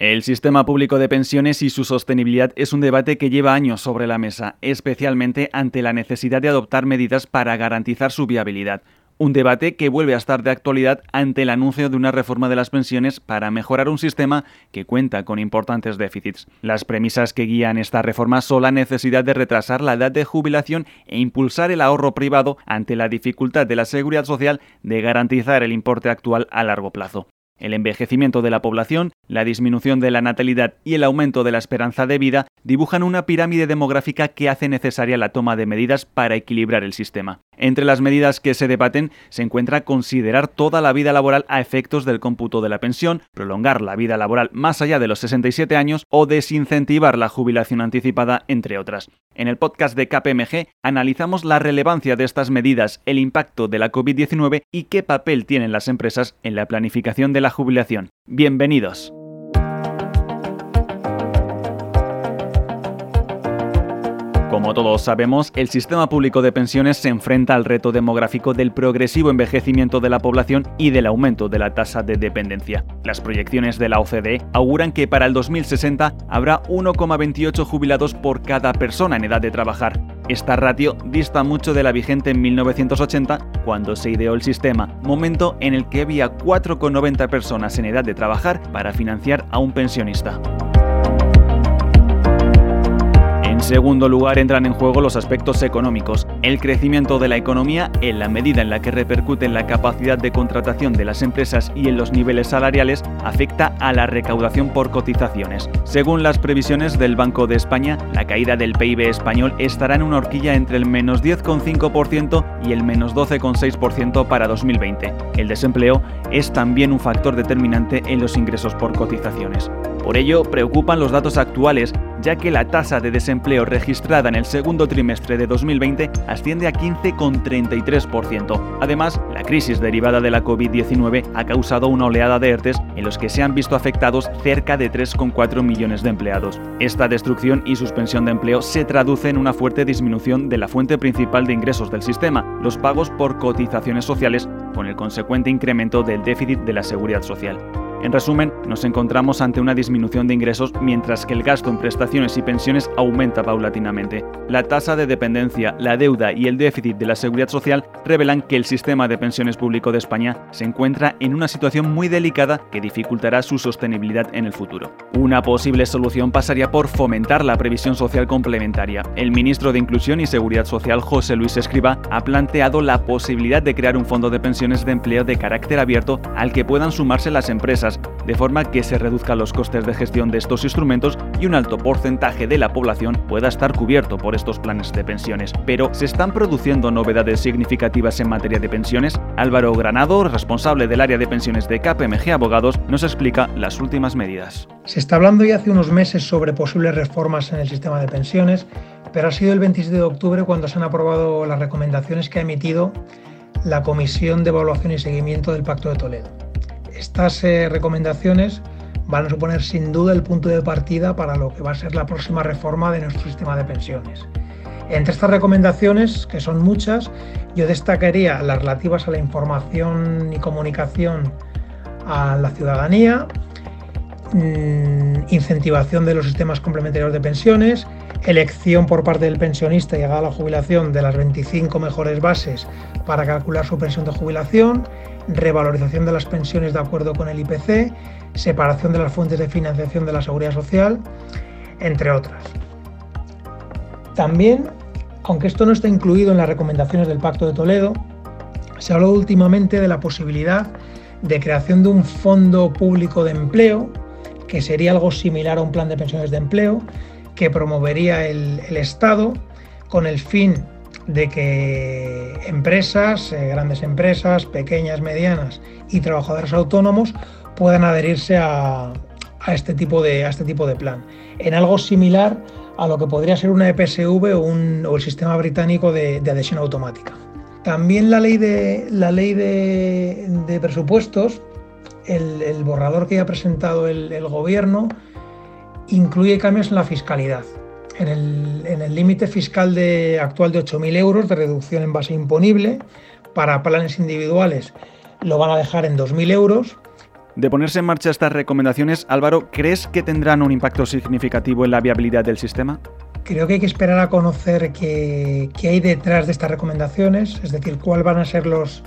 El sistema público de pensiones y su sostenibilidad es un debate que lleva años sobre la mesa, especialmente ante la necesidad de adoptar medidas para garantizar su viabilidad. Un debate que vuelve a estar de actualidad ante el anuncio de una reforma de las pensiones para mejorar un sistema que cuenta con importantes déficits. Las premisas que guían esta reforma son la necesidad de retrasar la edad de jubilación e impulsar el ahorro privado ante la dificultad de la seguridad social de garantizar el importe actual a largo plazo. El envejecimiento de la población, la disminución de la natalidad y el aumento de la esperanza de vida dibujan una pirámide demográfica que hace necesaria la toma de medidas para equilibrar el sistema. Entre las medidas que se debaten se encuentra considerar toda la vida laboral a efectos del cómputo de la pensión, prolongar la vida laboral más allá de los 67 años o desincentivar la jubilación anticipada, entre otras. En el podcast de KPMG analizamos la relevancia de estas medidas, el impacto de la COVID-19 y qué papel tienen las empresas en la planificación de la jubilación. Bienvenidos. Como todos sabemos, el sistema público de pensiones se enfrenta al reto demográfico del progresivo envejecimiento de la población y del aumento de la tasa de dependencia. Las proyecciones de la OCDE auguran que para el 2060 habrá 1,28 jubilados por cada persona en edad de trabajar. Esta ratio dista mucho de la vigente en 1980, cuando se ideó el sistema, momento en el que había 4,90 personas en edad de trabajar para financiar a un pensionista. En segundo lugar entran en juego los aspectos económicos. El crecimiento de la economía, en la medida en la que repercute en la capacidad de contratación de las empresas y en los niveles salariales, afecta a la recaudación por cotizaciones. Según las previsiones del Banco de España, la caída del PIB español estará en una horquilla entre el menos 10,5% y el menos 12,6% para 2020. El desempleo es también un factor determinante en los ingresos por cotizaciones. Por ello, preocupan los datos actuales, ya que la tasa de desempleo registrada en el segundo trimestre de 2020 asciende a 15,33%. Además, la crisis derivada de la COVID-19 ha causado una oleada de ERTES en los que se han visto afectados cerca de 3,4 millones de empleados. Esta destrucción y suspensión de empleo se traduce en una fuerte disminución de la fuente principal de ingresos del sistema, los pagos por cotizaciones sociales, con el consecuente incremento del déficit de la seguridad social. En resumen, nos encontramos ante una disminución de ingresos mientras que el gasto en prestaciones y pensiones aumenta paulatinamente. La tasa de dependencia, la deuda y el déficit de la seguridad social revelan que el sistema de pensiones público de España se encuentra en una situación muy delicada que dificultará su sostenibilidad en el futuro. Una posible solución pasaría por fomentar la previsión social complementaria. El ministro de Inclusión y Seguridad Social, José Luis Escriba, ha planteado la posibilidad de crear un fondo de pensiones de empleo de carácter abierto al que puedan sumarse las empresas de forma que se reduzcan los costes de gestión de estos instrumentos y un alto porcentaje de la población pueda estar cubierto por estos planes de pensiones. Pero, ¿se están produciendo novedades significativas en materia de pensiones? Álvaro Granado, responsable del área de pensiones de KPMG Abogados, nos explica las últimas medidas. Se está hablando ya hace unos meses sobre posibles reformas en el sistema de pensiones, pero ha sido el 27 de octubre cuando se han aprobado las recomendaciones que ha emitido la Comisión de Evaluación y Seguimiento del Pacto de Toledo. Estas eh, recomendaciones van a suponer sin duda el punto de partida para lo que va a ser la próxima reforma de nuestro sistema de pensiones. Entre estas recomendaciones, que son muchas, yo destacaría las relativas a la información y comunicación a la ciudadanía, mm, incentivación de los sistemas complementarios de pensiones, elección por parte del pensionista llegada a la jubilación de las 25 mejores bases para calcular su pensión de jubilación, revalorización de las pensiones de acuerdo con el IPC, separación de las fuentes de financiación de la seguridad social, entre otras. También, aunque esto no está incluido en las recomendaciones del Pacto de Toledo, se ha hablado últimamente de la posibilidad de creación de un fondo público de empleo, que sería algo similar a un plan de pensiones de empleo, que promovería el Estado con el fin de que empresas, eh, grandes empresas, pequeñas, medianas y trabajadores autónomos puedan adherirse a, este, tipo de, a este tipo de plan. En algo similar a lo que podría ser una EPSV o, un, el sistema británico de, adhesión automática. También la ley de, la ley de, presupuestos, el, borrador que ha presentado el gobierno, incluye cambios en la fiscalidad en el límite fiscal de, actual de 8.000 euros de reducción en base imponible. Para planes individuales lo van a dejar en 2.000 euros De ponerse en marcha estas recomendaciones, Álvaro, ¿crees que tendrán un impacto significativo en la viabilidad del sistema? Creo que hay que esperar a conocer qué, hay detrás de estas recomendaciones, es decir, cuáles van a ser los,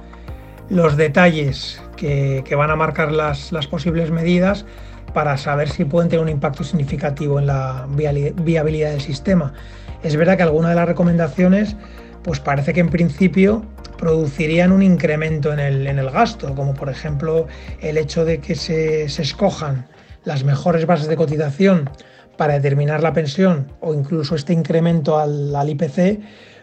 los detalles que, van a marcar las, las, posibles medidas para saber si pueden tener un impacto significativo en la viabilidad del sistema. Es verdad que algunas de las recomendaciones, pues parece que en principio producirían un incremento en el, gasto, como por ejemplo el hecho de que se escojan las mejores bases de cotización para determinar la pensión o incluso este incremento al, IPC,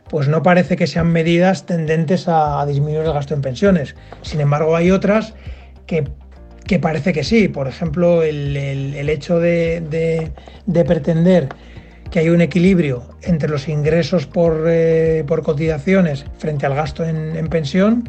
pues no parece que sean medidas tendentes a, disminuir el gasto en pensiones. Sin embargo, hay otras que, parece que sí. Por ejemplo, el, hecho de, pretender que hay un equilibrio entre los ingresos por, eh, cotizaciones frente al gasto en, en, pensión,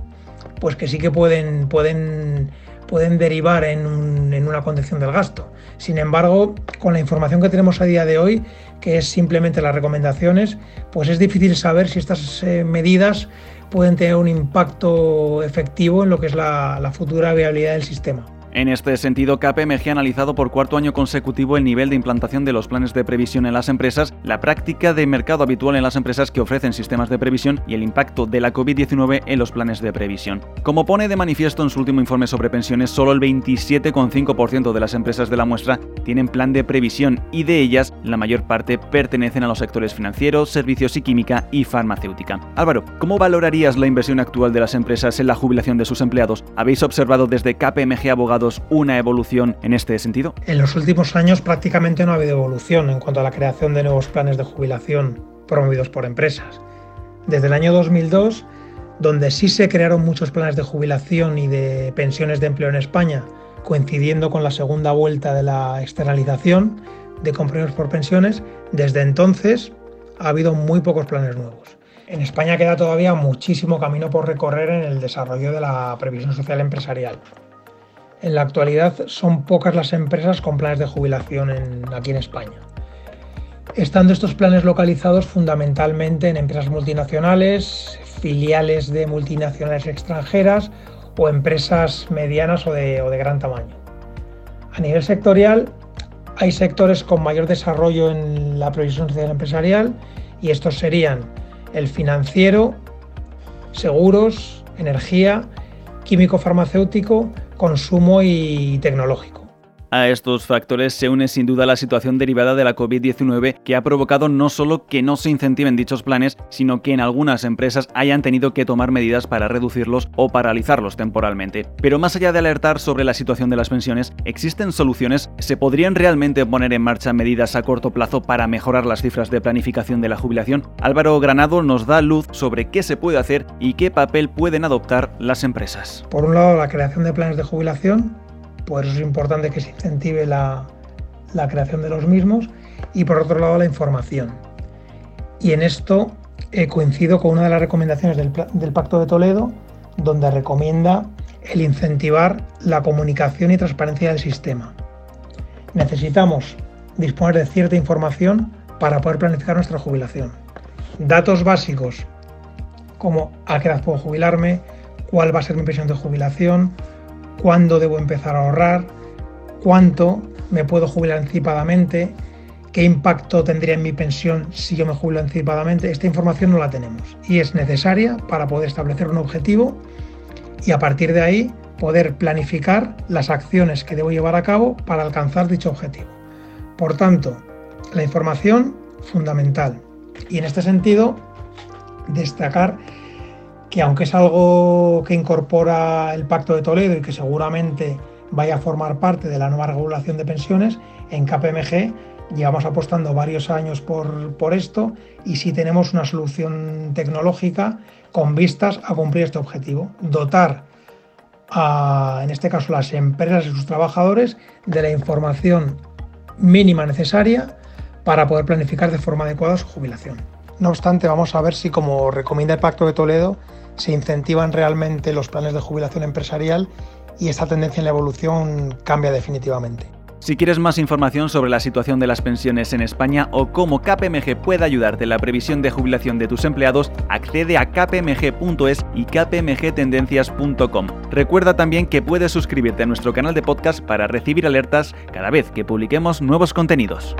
pues que sí que pueden, pueden pueden derivar en, una condición del gasto. Sin embargo, con la información que tenemos a día de hoy, que es simplemente las recomendaciones, pues es difícil saber si estas eh, medidas pueden tener un impacto efectivo en lo que es la futura viabilidad del sistema. En este sentido, KPMG ha analizado por cuarto año consecutivo el nivel de implantación de los planes de previsión en las empresas, la práctica de mercado habitual en las empresas que ofrecen sistemas de previsión y el impacto de la COVID-19 en los planes de previsión. Como pone de manifiesto en su último informe sobre pensiones, solo el 27,5% de las empresas de la muestra tienen plan de previsión y de ellas la mayor parte pertenecen a los sectores financieros, servicios y química y farmacéutica. Álvaro, ¿cómo valorarías la inversión actual de las empresas en la jubilación de sus empleados? ¿Habéis observado desde KPMG Una evolución en este sentido? En los últimos años prácticamente no ha habido evolución en cuanto a la creación de nuevos planes de jubilación promovidos por empresas. Desde el año 2002, donde sí se crearon muchos planes de jubilación y de pensiones de empleo en España, coincidiendo con la segunda vuelta de la externalización de compromisos por pensiones, desde entonces ha habido muy pocos planes nuevos. En España queda todavía muchísimo camino por recorrer en el desarrollo de la previsión social empresarial. En la actualidad son pocas las empresas con planes de jubilación aquí en España. Estando estos planes localizados fundamentalmente en empresas multinacionales, filiales de multinacionales extranjeras o empresas medianas o de, o de gran tamaño. A nivel sectorial, hay sectores con mayor desarrollo en la previsión social empresarial y estos serían el financiero, seguros, energía, químico farmacéutico, consumo y tecnológico. A estos factores se une sin duda la situación derivada de la COVID-19 que ha provocado no solo que no se incentiven dichos planes, sino que en algunas empresas hayan tenido que tomar medidas para reducirlos o paralizarlos temporalmente. Pero más allá de alertar sobre la situación de las pensiones, ¿existen soluciones? ¿Se podrían realmente poner en marcha medidas a corto plazo para mejorar las cifras de planificación de la jubilación? Álvaro Granado nos da luz sobre qué se puede hacer y qué papel pueden adoptar las empresas. Por un lado, la creación de planes de jubilación por eso es importante que se incentive la, creación de los mismos y por otro lado la información. Y en esto eh, coincido con una de las recomendaciones del, del Pacto de Toledo, donde recomienda el incentivar la comunicación y transparencia del sistema. Necesitamos disponer de cierta información para poder planificar nuestra jubilación. Datos básicos como a qué edad puedo jubilarme, cuál va a ser mi pensión de jubilación, cuándo debo empezar a ahorrar, cuánto me puedo jubilar anticipadamente, qué impacto tendría en mi pensión si yo me jubilo anticipadamente. Esta información no la tenemos y es necesaria para poder establecer un objetivo y a partir de ahí poder planificar las acciones que debo llevar a cabo para alcanzar dicho objetivo. Por tanto, la información fundamental. Y en este sentido, destacar que aunque es algo que incorpora el Pacto de Toledo y que seguramente vaya a formar parte de la nueva regulación de pensiones, en KPMG llevamos apostando varios años por, esto y sí tenemos una solución tecnológica con vistas a cumplir este objetivo, dotar a, en este caso, las empresas y sus trabajadores de la información mínima necesaria para poder planificar de forma adecuada su jubilación. No obstante, vamos a ver si, como recomienda el Pacto de Toledo, se incentivan realmente los planes de jubilación empresarial y esta tendencia en la evolución cambia definitivamente. Si quieres más información sobre la situación de las pensiones en España o cómo KPMG puede ayudarte en la previsión de jubilación de tus empleados, accede a kpmg.es y kpmgtendencias.com. Recuerda también que puedes suscribirte a nuestro canal de podcast para recibir alertas cada vez que publiquemos nuevos contenidos.